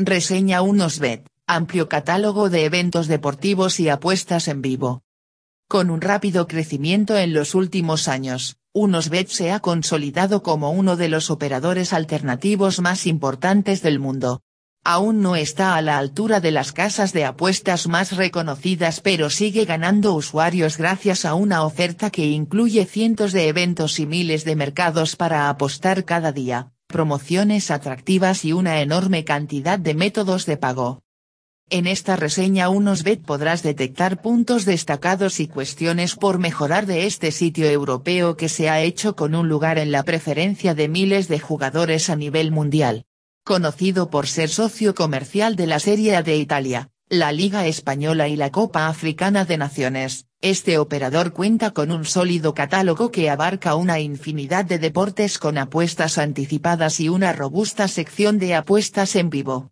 Reseña unos bet, amplio catálogo de eventos deportivos y apuestas en vivo. Con un rápido crecimiento en los últimos años, Unosbet se ha consolidado como uno de los operadores alternativos más importantes del mundo. Aún no está a la altura de las casas de apuestas más reconocidas pero sigue ganando usuarios gracias a una oferta que incluye cientos de eventos y miles de mercados para apostar cada día promociones atractivas y una enorme cantidad de métodos de pago. En esta reseña Unosbet podrás detectar puntos destacados y cuestiones por mejorar de este sitio europeo que se ha hecho con un lugar en la preferencia de miles de jugadores a nivel mundial. Conocido por ser socio comercial de la Serie A de Italia, la Liga Española y la Copa Africana de Naciones, este operador cuenta con un sólido catálogo que abarca una infinidad de deportes con apuestas anticipadas y una robusta sección de apuestas en vivo.